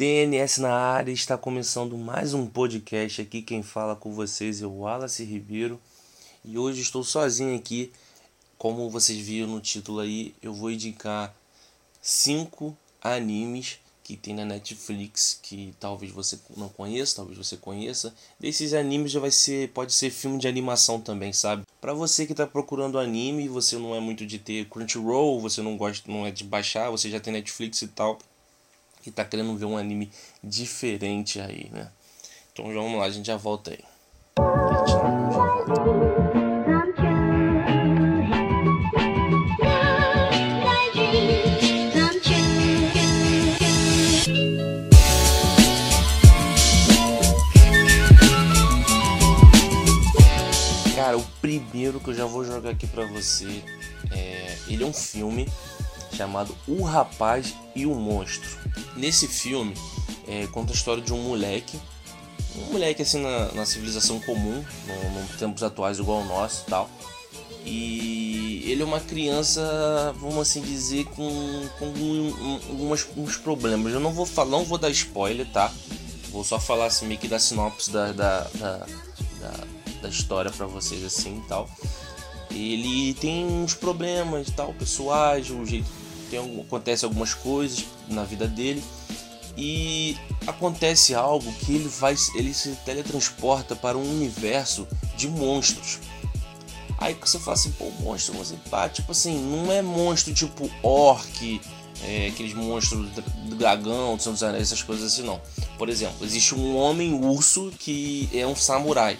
DNS na área, está começando mais um podcast aqui. Quem fala com vocês é o Wallace Ribeiro e hoje estou sozinho aqui. Como vocês viram no título aí, eu vou indicar cinco animes que tem na Netflix que talvez você não conheça, talvez você conheça. Desses animes já vai ser, pode ser filme de animação também, sabe? Para você que está procurando anime, você não é muito de ter Crunchyroll, você não gosta, não é de baixar, você já tem Netflix e tal que tá querendo ver um anime diferente aí, né? Então vamos lá, a gente já volta aí. Cara, o primeiro que eu já vou jogar aqui pra você, é... ele é um filme chamado O Rapaz e o Monstro. Nesse filme, é, conta a história de um moleque, um moleque assim na, na civilização comum, no, no, tempos atuais igual ao nosso e tal. E ele é uma criança, vamos assim dizer, com, com um, algumas, uns problemas. Eu não vou falar, não vou dar spoiler, tá? Vou só falar assim, meio que da sinopse da, da, da, da, da história para vocês assim e tal. Ele tem uns problemas tal, pessoais, o jeito tem, acontece algumas coisas na vida dele e acontece algo que ele vai ele se teletransporta para um universo de monstros. Aí você fala assim, pô, monstro, você pá, tipo assim, não é monstro tipo orc, é, aqueles monstros do dragão, dos Anéis, essas coisas assim não. Por exemplo, existe um homem urso que é um samurai.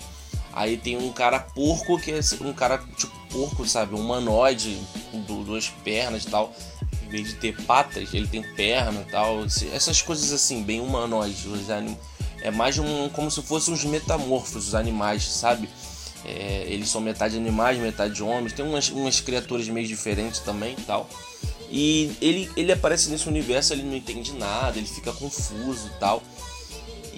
Aí tem um cara porco que é um cara tipo porco, sabe? Um humanoide, com duas pernas e tal em vez de ter patas, ele tem perna e tal. Essas coisas assim, bem humanoides. Os. É mais um, como se fossem uns metamorfos, os animais, sabe? É, eles são metade animais, metade homens. Tem umas, umas criaturas meio diferentes também e tal. E ele, ele aparece nesse universo, ele não entende nada, ele fica confuso e tal.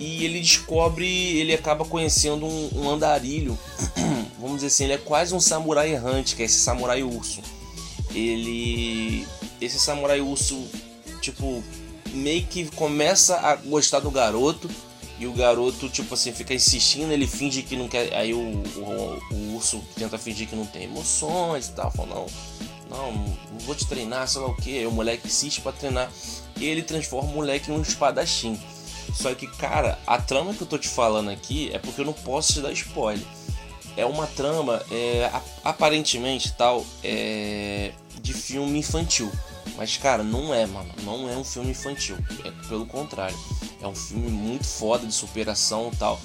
E ele descobre, ele acaba conhecendo um, um andarilho. Vamos dizer assim, ele é quase um samurai errante, que é esse samurai urso. Ele esse samurai urso, tipo, meio que começa a gostar do garoto. E o garoto, tipo assim, fica insistindo, ele finge que não quer. Aí o, o, o urso tenta fingir que não tem emoções e tal. Fala, não, não, não vou te treinar, sei lá o que. Aí o moleque insiste pra treinar. E ele transforma o moleque em um espadachim. Só que, cara, a trama que eu tô te falando aqui é porque eu não posso te dar spoiler. É uma trama, é, aparentemente tal, é, de filme infantil. Mas, cara, não é, mano. Não é um filme infantil. É pelo contrário. É um filme muito foda de superação e tal.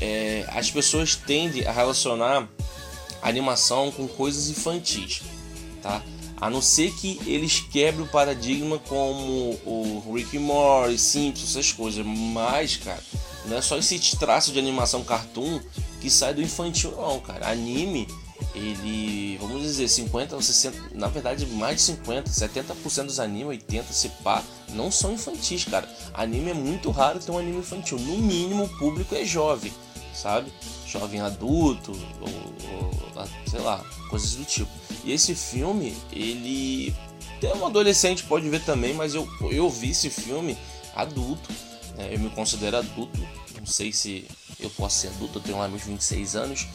É, as pessoas tendem a relacionar animação com coisas infantis, tá? A não ser que eles quebrem o paradigma como o Rick Morty, Simpsons, essas coisas. Mas, cara, não é só esse traço de animação cartoon que sai do infantil, não, cara. Anime ele, vamos dizer, 50 ou 60, na verdade mais de 50, 70% dos animes, 80 se pá, não são infantis, cara. Anime é muito raro ter um anime infantil. No mínimo, o público é jovem, sabe? Jovem adulto, ou, ou sei lá, coisas do tipo. E esse filme, ele. Até um adolescente pode ver também, mas eu, eu vi esse filme adulto. Né? Eu me considero adulto. Não sei se eu posso ser adulto, eu tenho lá meus 26 anos.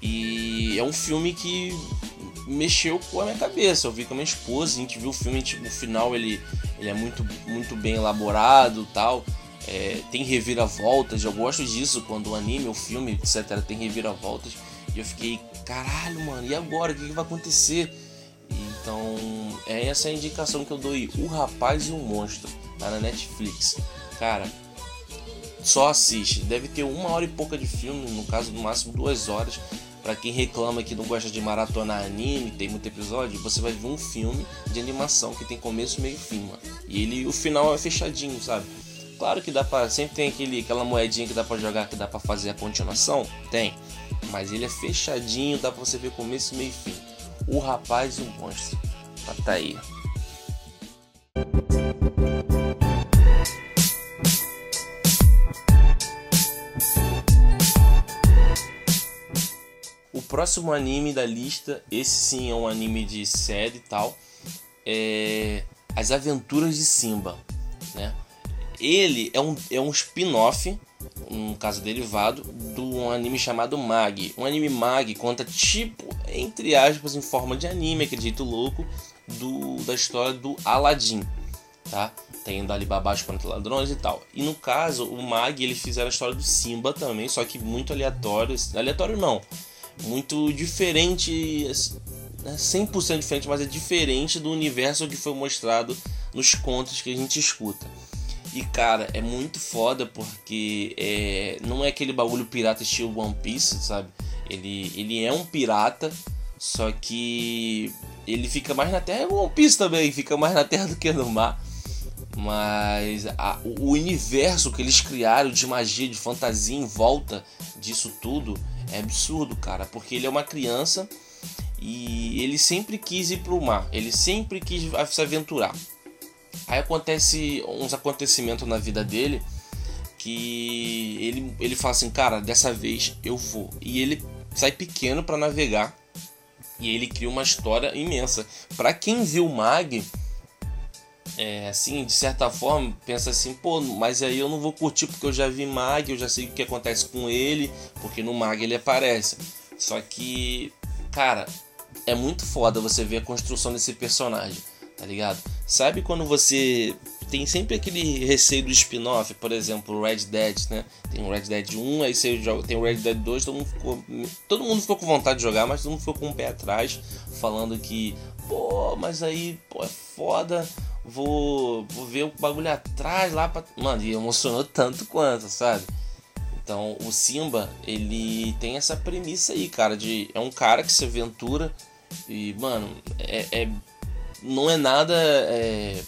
E é um filme que mexeu com a minha cabeça. Eu vi com a minha esposa, a gente viu o filme, tipo, o final ele, ele é muito, muito bem elaborado tal. É, tem reviravoltas, eu gosto disso quando o anime, o filme, etc., tem reviravoltas. E eu fiquei, caralho, mano, e agora? O que, que vai acontecer? Então, é essa a indicação que eu dou aí. O Rapaz e o Monstro, tá na Netflix. Cara, só assiste. Deve ter uma hora e pouca de filme, no caso, no máximo duas horas. Para quem reclama que não gosta de maratonar anime, tem muito episódio, você vai ver um filme de animação que tem começo, meio e fim, mano. E ele, o final é fechadinho, sabe? Claro que dá para sempre tem aquele, aquela moedinha que dá para jogar, que dá para fazer a continuação, tem. Mas ele é fechadinho, dá para você ver começo, meio e fim. O rapaz e o monstro. Tá aí. próximo anime da lista, esse sim é um anime de série e tal, é As Aventuras de Simba, né? Ele é um, é um spin-off, um caso derivado, de um anime chamado Mag. Um anime Mag conta tipo, entre aspas, em forma de anime, aquele jeito louco, do, da história do Aladdin, tá? Tem do Alibaba contra ladrões e tal. E no caso, o Mag, eles fizeram a história do Simba também, só que muito aleatório. Aleatório não, muito diferente, 100% né, diferente, mas é diferente do universo que foi mostrado nos contos que a gente escuta. E cara, é muito foda porque é, não é aquele bagulho pirata estilo One Piece, sabe? Ele, ele é um pirata, só que ele fica mais na terra. É One Piece também, fica mais na terra do que no mar. Mas a, o universo que eles criaram de magia, de fantasia em volta disso tudo é absurdo, cara. Porque ele é uma criança e ele sempre quis ir pro mar, ele sempre quis se aventurar. Aí acontece uns acontecimentos na vida dele que ele, ele fala assim, cara, dessa vez eu vou. E ele sai pequeno para navegar e ele cria uma história imensa. Para quem viu Mag, é, assim, de certa forma, pensa assim, pô, mas aí eu não vou curtir porque eu já vi Mag, eu já sei o que acontece com ele, porque no Mag ele aparece. Só que, cara, é muito foda você ver a construção desse personagem tá ligado? Sabe quando você tem sempre aquele receio do spin-off, por exemplo, Red Dead, né? Tem o Red Dead 1, aí você joga, tem o Red Dead 2, todo mundo ficou todo mundo ficou com vontade de jogar, mas todo mundo ficou com o pé atrás, falando que, pô, mas aí, pô, é foda, vou vou ver o bagulho atrás lá para, mano, e emocionou tanto quanto, sabe? Então, o Simba, ele tem essa premissa aí, cara, de é um cara que se aventura e, mano, é, é não é nada é,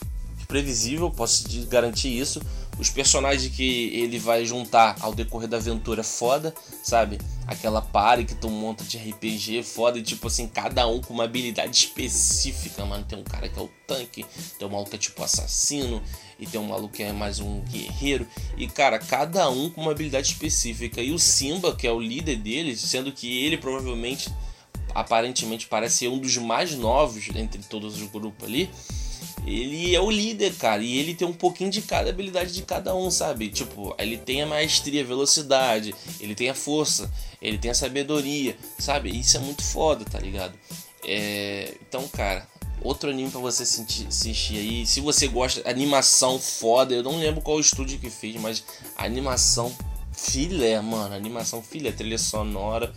previsível, posso garantir isso. Os personagens que ele vai juntar ao decorrer da aventura é foda, sabe? Aquela party que tu monta de RPG foda, e tipo assim, cada um com uma habilidade específica, mano. Tem um cara que é o tanque, tem um maluco que é tipo assassino, e tem um maluco que é mais um guerreiro. E cara, cada um com uma habilidade específica. E o Simba, que é o líder deles, sendo que ele provavelmente aparentemente parece ser um dos mais novos entre todos os grupos ali. Ele é o líder, cara, e ele tem um pouquinho de cada habilidade de cada um, sabe? Tipo, ele tem a maestria, a velocidade, ele tem a força, ele tem a sabedoria, sabe? Isso é muito foda, tá ligado? É... Então, cara, outro anime para você assistir aí. Se você gosta, animação foda, eu não lembro qual estúdio que fez, mas animação filé, mano. Animação filé, trilha sonora,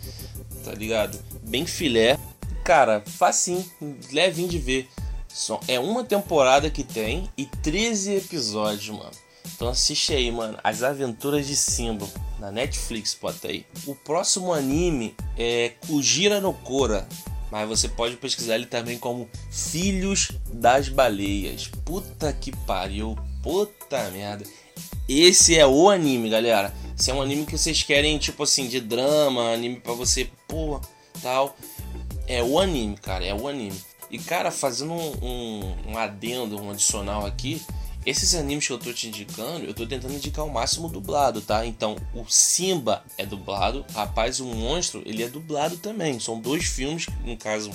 tá ligado? Bem filé. Cara, facinho, levinho de ver. É uma temporada que tem e 13 episódios, mano. Então assiste aí, mano. As Aventuras de Simba. Na Netflix, bota aí. O próximo anime é Kujira no Kora. Mas você pode pesquisar ele também como Filhos das Baleias. Puta que pariu. Puta merda. Esse é o anime, galera. Se é um anime que vocês querem, tipo assim, de drama, anime para você, pô, tal. É o anime, cara, é o anime. E, cara, fazendo um, um, um adendo, um adicional aqui, esses animes que eu tô te indicando, eu tô tentando indicar o máximo dublado, tá? Então, o Simba é dublado, Rapaz o Monstro, ele é dublado também. São dois filmes, no caso,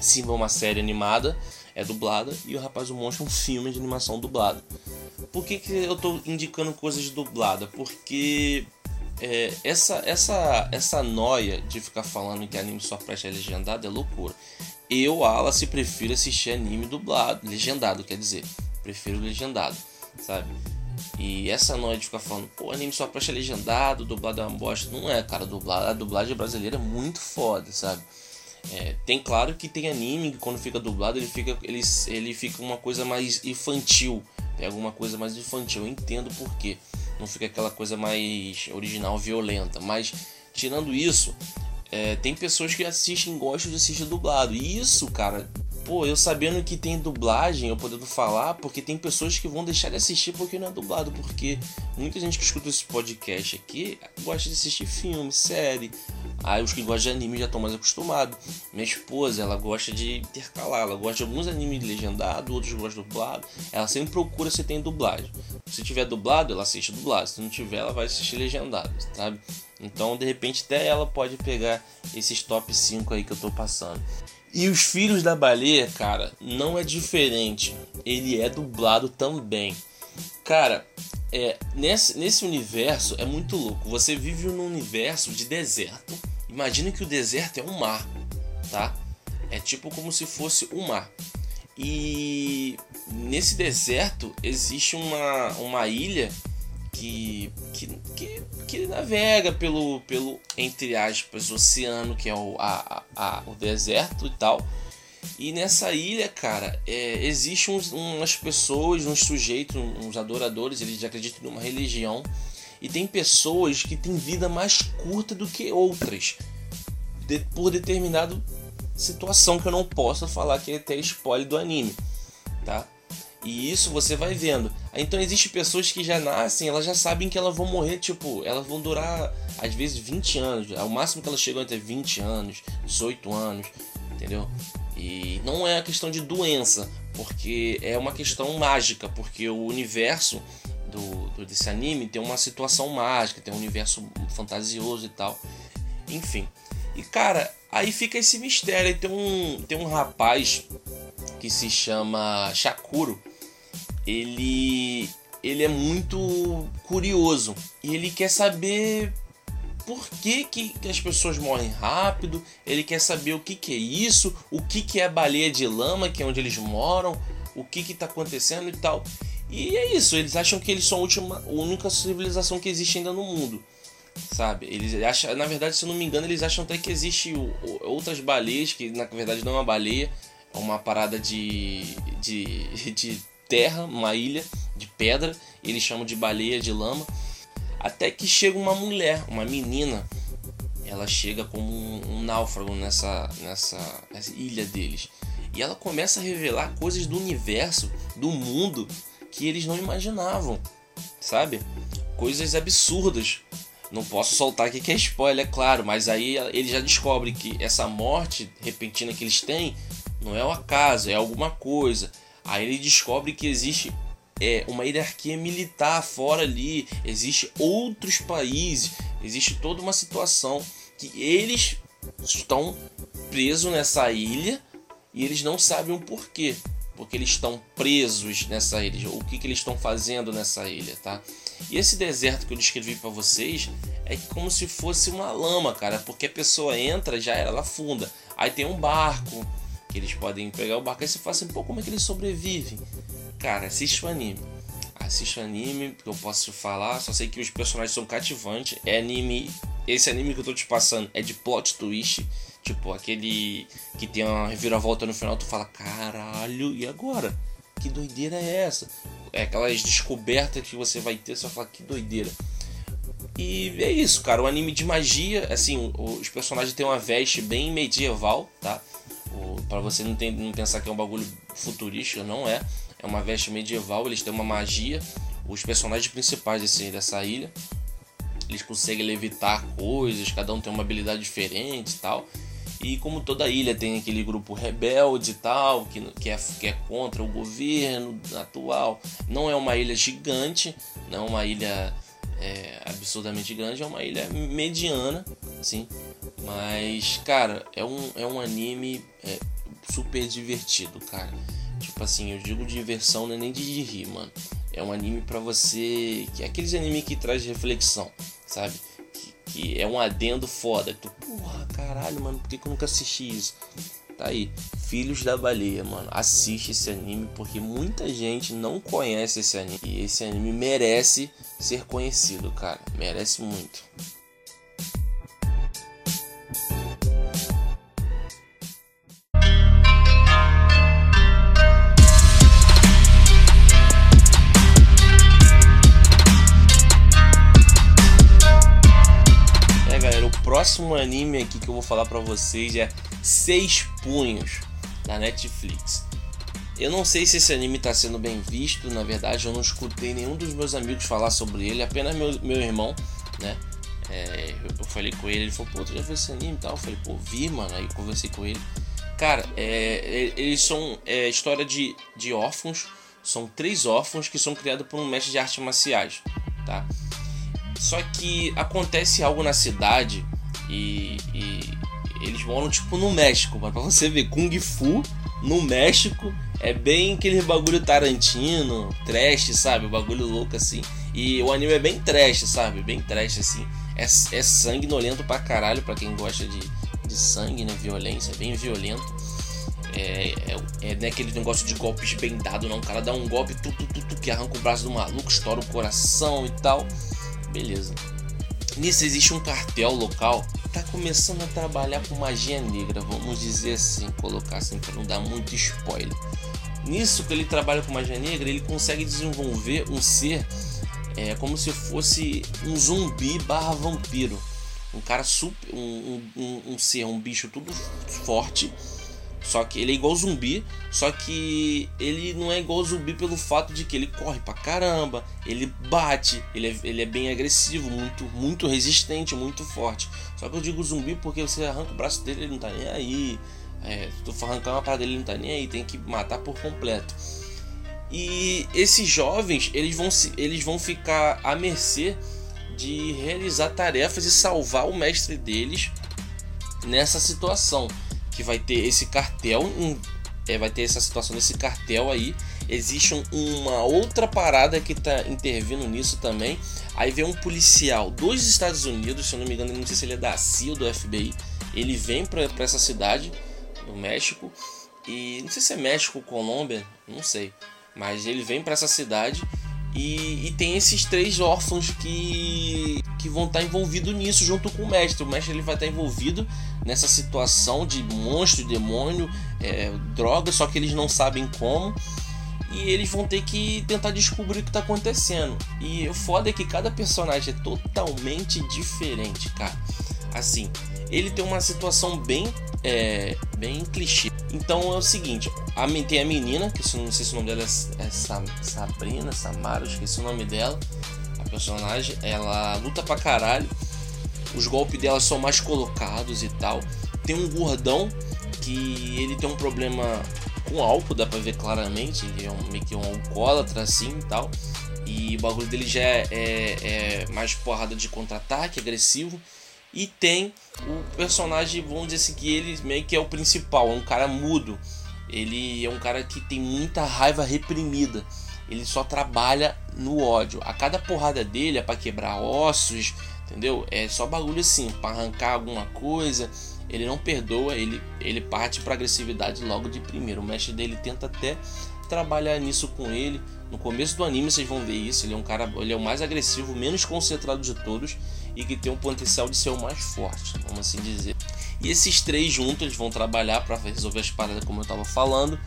Simba é uma série animada, é dublada, e o Rapaz o Monstro é um filme de animação dublado. Por que, que eu tô indicando coisas dubladas? Porque é, essa, essa, essa noia de ficar falando que anime só presta legendado é loucura. Eu, Alice, prefiro assistir anime dublado, legendado, quer dizer, prefiro legendado, sabe? E essa noia de ficar falando, pô, anime só presta legendado, dublado é uma bosta. Não é, cara, dublado, a dublagem brasileira é muito foda, sabe? É, tem claro que tem anime que quando fica dublado ele fica, ele, ele fica uma coisa mais infantil. Pega uma coisa mais infantil. Eu entendo por quê. Não fica aquela coisa mais original, violenta. Mas tirando isso, é, tem pessoas que assistem, gostam de assistir dublado. E isso, cara, pô, eu sabendo que tem dublagem, eu podendo falar, porque tem pessoas que vão deixar de assistir porque não é dublado, porque muita gente que escuta esse podcast aqui gosta de assistir filme, série. Aí os que gostam de anime já estão mais acostumados. Minha esposa, ela gosta de intercalar, ela gosta de alguns animes legendados, outros gostam dublado. Ela sempre procura se tem dublagem. Se tiver dublado, ela assiste dublado. Se não tiver, ela vai assistir legendado, sabe? Então, de repente, até ela pode pegar esses top 5 aí que eu tô passando. E os Filhos da Baleia, cara, não é diferente. Ele é dublado também. Cara, é, nesse, nesse universo é muito louco. Você vive num universo de deserto. Imagina que o deserto é um mar, tá? É tipo como se fosse um mar. E nesse deserto existe uma, uma ilha que, que, que, que, navega pelo, pelo, entre aspas, oceano, que é o, a, a, o deserto e tal. E nessa ilha, cara, é, existem uns, umas pessoas, uns sujeitos, uns adoradores, eles acreditam numa religião. E tem pessoas que têm vida mais curta do que outras. De, por determinada situação que eu não posso falar que é até spoiler do anime, tá? E isso você vai vendo. Então existem pessoas que já nascem, elas já sabem que elas vão morrer, tipo, elas vão durar às vezes 20 anos. O máximo que elas chegam até 20 anos, 18 anos, entendeu? E não é a questão de doença, porque é uma questão mágica, porque o universo do, do, desse anime tem uma situação mágica, tem um universo fantasioso e tal. Enfim. E cara, aí fica esse mistério. Tem um, tem um rapaz que se chama Shakuro. Ele ele é muito curioso e ele quer saber por que, que, as pessoas morrem rápido, ele quer saber o que, que é isso, o que, que é baleia de lama, que é onde eles moram, o que está acontecendo e tal. E é isso, eles acham que eles são a, última, a única civilização que existe ainda no mundo. Sabe? Eles acham, na verdade, se eu não me engano, eles acham até que existe outras baleias, que na verdade não é uma baleia, é uma parada de, de, de terra, uma ilha de pedra, eles chamam de baleia de lama. Até que chega uma mulher, uma menina, ela chega como um, um náufrago nessa, nessa, nessa ilha deles. E ela começa a revelar coisas do universo, do mundo, que eles não imaginavam, sabe? Coisas absurdas. Não posso soltar aqui que é spoiler, é claro, mas aí ele já descobre que essa morte repentina que eles têm não é um acaso, é alguma coisa. Aí ele descobre que existe é, uma hierarquia militar fora ali, existe outros países, existe toda uma situação que eles estão presos nessa ilha e eles não sabem o porquê, porque eles estão presos nessa ilha, o que, que eles estão fazendo nessa ilha, tá? E esse deserto que eu descrevi para vocês é como se fosse uma lama, cara, porque a pessoa entra já ela afunda. Aí tem um barco que eles podem pegar o barco e você fala assim, pô, como é que eles sobrevivem? Cara, assiste o anime. Assiste o anime, porque eu posso te falar, só sei que os personagens são cativantes. É anime. Esse anime que eu tô te passando é de plot twist. Tipo, aquele que tem uma reviravolta no final, tu fala, caralho, e agora? Que doideira é essa? É aquelas descobertas que você vai ter, vai falar, que doideira. E é isso, cara. O anime de magia, assim, os personagens têm uma veste bem medieval, tá? Para você não, não pensar que é um bagulho futurístico, não é é uma veste medieval, eles têm uma magia. Os personagens principais desse, dessa ilha, eles conseguem levitar coisas, cada um tem uma habilidade diferente e tal. E como toda ilha tem aquele grupo rebelde e tal, que, que, é, que é contra o governo atual. Não é uma ilha gigante, não é uma ilha é, absurdamente grande, é uma ilha mediana, assim. Mas, cara, é um, é um anime é, super divertido, cara. Tipo assim, eu digo diversão, não é nem de rir, mano. É um anime para você. que é aqueles anime que traz reflexão, sabe? Que, que, é um adendo foda. Tu, porra, caralho, mano, por que, que eu nunca assisti isso? Tá aí, Filhos da Baleia, mano. Assiste esse anime porque muita gente não conhece esse anime. E esse anime merece ser conhecido, cara. Merece muito. Próximo anime aqui que eu vou falar para vocês é Seis Punhos da Netflix. Eu não sei se esse anime está sendo bem visto, na verdade eu não escutei nenhum dos meus amigos falar sobre ele, apenas meu, meu irmão, né? É, eu falei com ele, ele falou, pô, tu já viu esse anime e tal? Eu falei, pô, vi, mano, aí conversei com ele. Cara, é, eles são é, história de, de órfãos, são três órfãos que são criados por um mestre de artes marciais, tá? Só que acontece algo na cidade e, e eles moram tipo no México, mas pra você ver Kung Fu no México. É bem aquele bagulho Tarantino, trash, sabe? O bagulho louco assim. E o anime é bem trash, sabe? Bem trash assim. É, é sanguinolento pra caralho, pra quem gosta de, de sangue, né? Violência, bem violento. É, é, é naquele negócio de golpes bem dado, não. O cara dá um golpe, tu, tu, tu, tu, que arranca o braço do maluco, estoura o coração e tal. Beleza. Nisso existe um cartel local tá começando a trabalhar com magia negra, vamos dizer assim, colocar assim para não dar muito spoiler. Nisso que ele trabalha com magia negra, ele consegue desenvolver um ser é, como se fosse um zumbi barra vampiro. Um cara super. Um, um, um ser, um bicho tudo forte só que ele é igual zumbi, só que ele não é igual zumbi pelo fato de que ele corre pra caramba, ele bate, ele é, ele é bem agressivo, muito, muito resistente, muito forte. Só que eu digo zumbi porque você arranca o braço dele, ele não tá nem aí. É, tu arrancar uma parada dele, ele não tá nem aí, tem que matar por completo. E esses jovens, eles vão, se, eles vão ficar à mercê de realizar tarefas e salvar o mestre deles nessa situação que vai ter esse cartel, um, é, vai ter essa situação desse cartel aí. Existe um, uma outra parada que está intervindo nisso também. Aí vem um policial dos Estados Unidos, se eu não me engano, não sei se ele é da CIA ou do FBI. Ele vem para essa cidade do México e não sei se é México ou Colômbia, não sei, mas ele vem para essa cidade e, e, tem esses três órfãos que, que vão estar tá envolvidos nisso junto com o mestre. O mestre ele vai estar tá envolvido nessa situação de monstro, demônio, é, droga, só que eles não sabem como. E eles vão ter que tentar descobrir o que está acontecendo. E o foda é que cada personagem é totalmente diferente, cara. Assim, ele tem uma situação bem, é, bem clichê. Então é o seguinte, a, tem a menina, que não sei se o nome dela é, é Sabrina, Samara, esqueci o nome dela. Personagem, ela luta pra caralho. Os golpes dela são mais colocados e tal. Tem um gordão que ele tem um problema com álcool, dá pra ver claramente. Ele é um, meio que um alcoólatra assim e tal. E o bagulho dele já é, é, é mais porrada de contra-ataque, agressivo. E tem o personagem, vamos dizer assim, que ele meio que é o principal, é um cara mudo. Ele é um cara que tem muita raiva reprimida. Ele só trabalha no ódio. A cada porrada dele é para quebrar ossos, entendeu? É só bagulho assim, para arrancar alguma coisa. Ele não perdoa, ele, ele parte para agressividade logo de primeiro. O mestre dele tenta até trabalhar nisso com ele. No começo do anime vocês vão ver isso. Ele é um cara, ele é o mais agressivo, menos concentrado de todos e que tem um potencial de ser o mais forte, vamos assim dizer. E esses três juntos eles vão trabalhar para resolver as paradas como eu estava falando,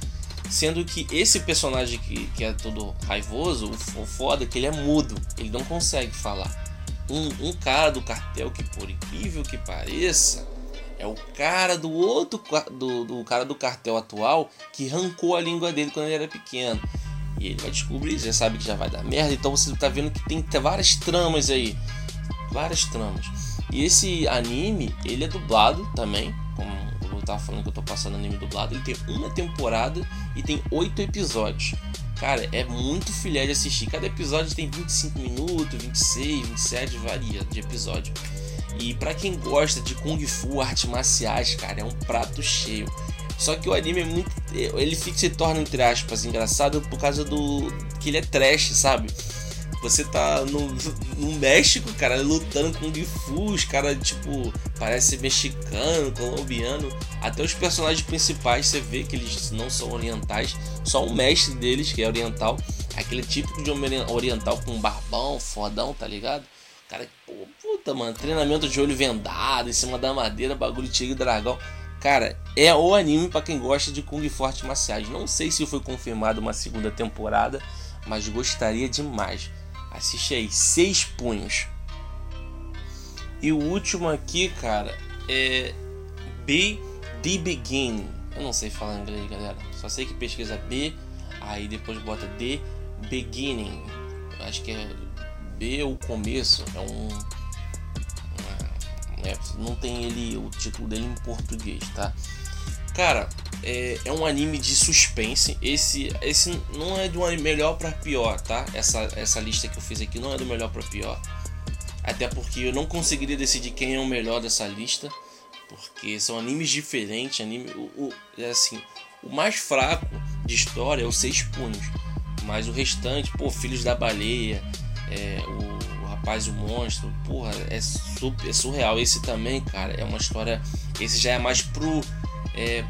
sendo que esse personagem que, que é todo raivoso, o, o foda é que ele é mudo, ele não consegue falar. Um, um cara do cartel que por incrível que pareça é o cara do outro do, do cara do cartel atual que arrancou a língua dele quando ele era pequeno. E ele vai descobrir, já sabe que já vai dar merda. Então você tá vendo que tem várias tramas aí várias tramas. E esse anime, ele é dublado também, eu tava falando que eu tô passando anime dublado, ele tem uma temporada e tem oito episódios. Cara, é muito filé de assistir. Cada episódio tem 25 minutos, 26, 27, varia de episódio. E para quem gosta de Kung Fu, artes marciais, cara, é um prato cheio. Só que o anime é muito. Ele fica, se torna, entre aspas, engraçado por causa do. que ele é trash, sabe? Você tá no, no México, cara, lutando com Gifu, os caras, tipo, parece mexicano, colombiano. Até os personagens principais você vê que eles não são orientais. Só o mestre deles, que é oriental. Aquele típico de homem oriental com barbão, fodão, tá ligado? Cara, pô, puta, mano, treinamento de olho vendado, em cima da madeira, bagulho tigre e dragão. Cara, é o anime para quem gosta de Kung Fu Artes Marciais. Não sei se foi confirmado uma segunda temporada, mas gostaria demais. Assiste aí, Seis Punhos. E o último aqui, cara, é B The Beginning. Eu não sei falar inglês, galera. Só sei que pesquisa B, aí depois bota The Beginning. Acho que é B o começo. É um. É, não tem ele o título dele em português, tá? Cara, é, é, um anime de suspense. Esse, esse não é do melhor para pior, tá? Essa, essa lista que eu fiz aqui não é do melhor para pior. Até porque eu não conseguiria decidir quem é o melhor dessa lista. Porque são animes diferentes. Anime, o, o, é assim, O mais fraco de história é o Seis Punhos. Mas o restante, pô, Filhos da Baleia, é, o, o, Rapaz o Monstro, porra, é, super, é surreal. Esse também, cara, é uma história. Esse já é mais pro. É,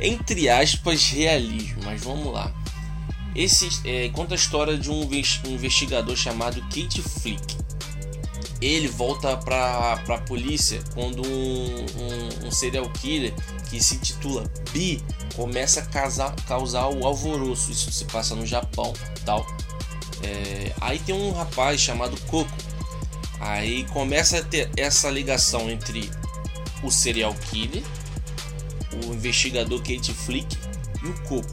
entre aspas, realismo, mas vamos lá. Esse é, conta a história de um investigador chamado Kate Flick. Ele volta para a polícia quando um, um, um, serial killer que se intitula Bi começa a casar, causar o alvoroço. Isso se passa no Japão, tal. É, aí tem um rapaz chamado Coco. Aí começa a ter essa ligação entre o serial killer, o investigador Kate Flick e o Coco.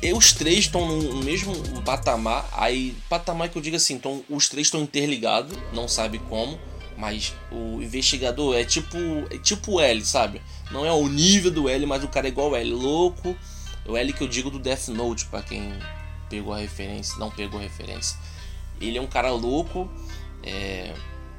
E os três estão no mesmo patamar. Aí, patamar que eu digo assim, então os três estão interligados, não sabe como, mas o investigador é tipo é tipo L, sabe? Não é o nível do L, mas o cara é igual o L, louco. O L que eu digo do Death Note, para quem pegou a referência, não pegou a referência. Ele é um cara louco, é,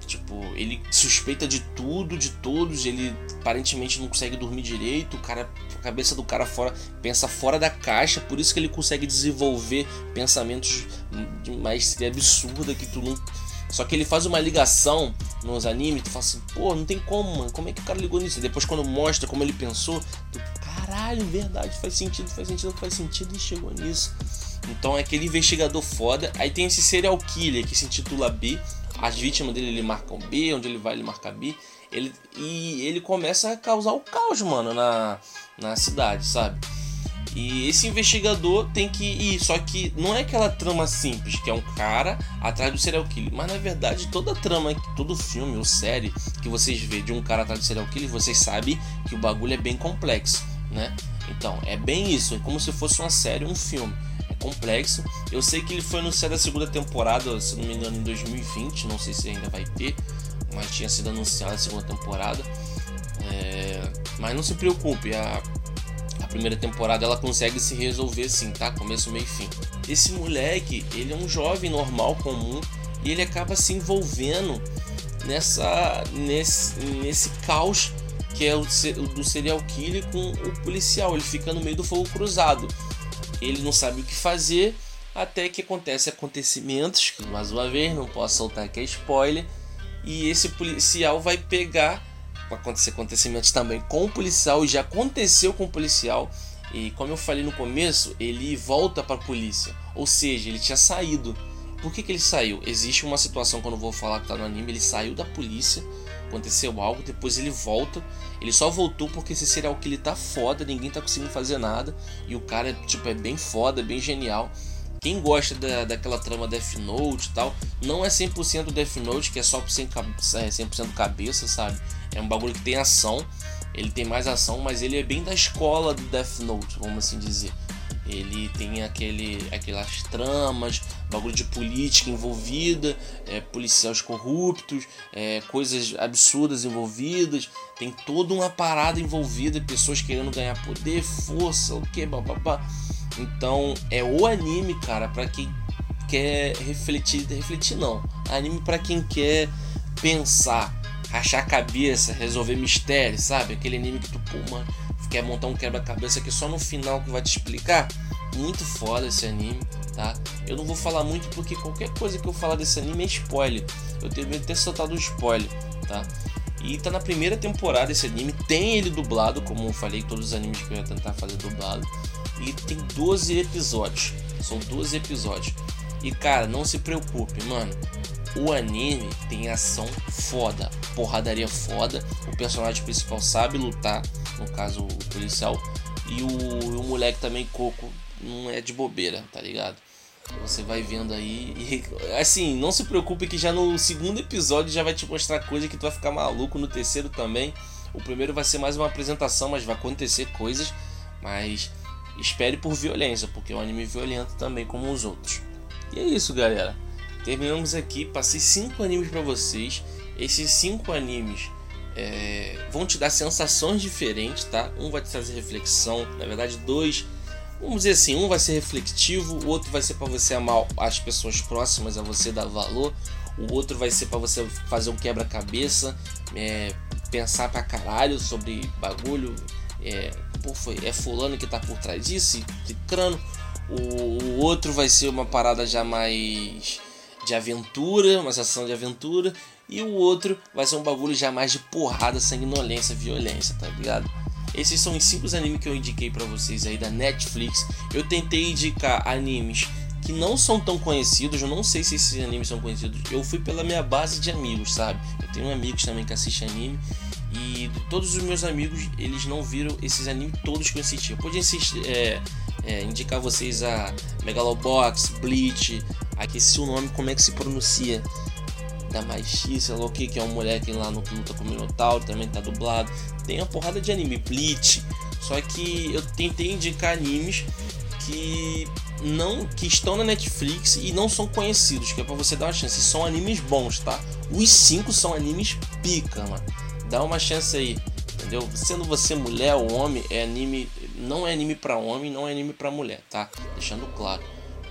Tipo, ele suspeita de tudo, de todos, ele aparentemente não consegue dormir direito, o cara, a cabeça do cara fora pensa fora da caixa, por isso que ele consegue desenvolver pensamentos de maestria absurda que tu não só que ele faz uma ligação nos animes, tu fala assim, pô, não tem como, mano, como é que o cara ligou nisso? E depois quando mostra como ele pensou, tu, caralho, verdade, faz sentido, faz sentido, faz sentido e chegou nisso. Então é aquele investigador foda. Aí tem esse serial killer que se intitula B, as vítimas dele ele marca um B, onde ele vai ele marca B. Ele, e ele começa a causar o caos, mano, na, na cidade, sabe? E esse investigador tem que ir, só que não é aquela trama simples, que é um cara atrás do serial killer. Mas na verdade, toda trama, todo filme ou série que vocês vê de um cara atrás do serial killer, vocês sabem que o bagulho é bem complexo, né? Então, é bem isso, é como se fosse uma série, um filme complexo. Eu sei que ele foi anunciado a segunda temporada, se não me engano, em 2020. Não sei se ainda vai ter, mas tinha sido anunciada a segunda temporada. É... Mas não se preocupe, a... a primeira temporada ela consegue se resolver sim, tá? Começo, meio e fim. Esse moleque, ele é um jovem normal, comum, e ele acaba se envolvendo nessa nesse, nesse caos que é o do serial killer com o policial. Ele fica no meio do fogo cruzado. Ele não sabe o que fazer até que acontece acontecimentos que mais uma vez não posso soltar aqui é spoiler e esse policial vai pegar acontecer acontecimentos também com o policial já aconteceu com o policial e como eu falei no começo ele volta para a polícia ou seja ele tinha saído por que, que ele saiu existe uma situação quando eu vou falar que tá no anime ele saiu da polícia aconteceu algo, depois ele volta. Ele só voltou porque esse serial killer tá foda, ninguém tá conseguindo fazer nada. E o cara tipo, é bem foda, bem genial. Quem gosta da, daquela trama Death Note e tal, não é 100% Death Note, que é só 100%, é 100 cabeça, sabe? É um bagulho que tem ação, ele tem mais ação, mas ele é bem da escola do Death Note, vamos assim dizer. Ele tem aquele, aquelas tramas, bagulho de política envolvida, é, policiais corruptos, é, coisas absurdas envolvidas, tem toda uma parada envolvida, pessoas querendo ganhar poder, força, o que, bababá. Então é o anime, cara, para quem quer refletir, refletir não, anime para quem quer pensar, rachar a cabeça, resolver mistério, sabe? Aquele anime que tu, pô, mano, quer montar um quebra-cabeça que só no final que vai te explicar. Muito foda esse anime, tá? Eu não vou falar muito porque qualquer coisa que eu falar desse anime é spoiler. Eu deveria ter soltado um spoiler, tá? E tá na primeira temporada esse anime, tem ele dublado, como eu falei, todos os animes que eu ia tentar fazer dublado. E tem 12 episódios. São 12 episódios. E cara, não se preocupe, mano. O anime tem ação foda, porradaria foda. O personagem principal sabe lutar, no caso o policial. E o, o moleque também, Coco, não é de bobeira, tá ligado? Você vai vendo aí e assim, não se preocupe que já no segundo episódio já vai te mostrar coisa que tu vai ficar maluco, no terceiro também. O primeiro vai ser mais uma apresentação, mas vai acontecer coisas, mas espere por violência, porque é um anime violento também como os outros. E é isso, galera. Terminamos aqui, passei cinco animes para vocês. Esses cinco animes é, vão te dar sensações diferentes, tá? Um vai te trazer reflexão, na verdade, dois, vamos dizer assim, um vai ser refletivo, o outro vai ser para você amar as pessoas próximas a você, dar valor, o outro vai ser para você fazer um quebra-cabeça, é, pensar pra caralho sobre bagulho, é, pô, foi, é fulano que tá por trás disso, e crano. O, o outro vai ser uma parada já mais de aventura, uma sensação de aventura. E o outro vai ser um bagulho já mais de porrada, sanguinolência, violência, tá ligado? Esses são os cinco animes que eu indiquei para vocês aí da Netflix. Eu tentei indicar animes que não são tão conhecidos, eu não sei se esses animes são conhecidos. Eu fui pela minha base de amigos, sabe? Eu tenho amigos também que assistem anime e todos os meus amigos, eles não viram esses animes todos que eu assisti. Eu podia insistir, é, é, indicar vocês a Megalobox, Bleach, aqui se o nome como é que se pronuncia da Maishi, sei lá o que, é um moleque lá no luta com o Minotauro, também tá dublado. Tem uma porrada de anime, Bleach. Só que eu tentei indicar animes que não que estão na Netflix e não são conhecidos, que é para você dar uma chance. São animes bons, tá? Os cinco são animes pica, mano. Dá uma chance aí, entendeu? Sendo você mulher ou homem, é anime, não é anime para homem, não é anime para mulher, tá? Deixando claro.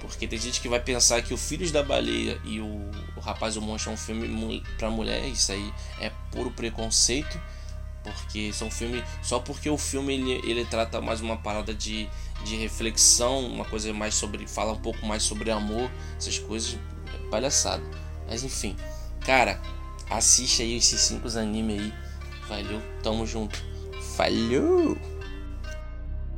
Porque tem gente que vai pensar que o Filhos da Baleia e o, Rapaz e o Monstro é um filme para mulher, isso aí é puro preconceito. Porque são filmes. Só porque o filme ele, ele trata mais uma parada de, de reflexão, uma coisa mais sobre. fala um pouco mais sobre amor, essas coisas. É palhaçada. Mas enfim, cara, assiste aí esses cinco animes aí. Valeu, tamo junto. Falhou!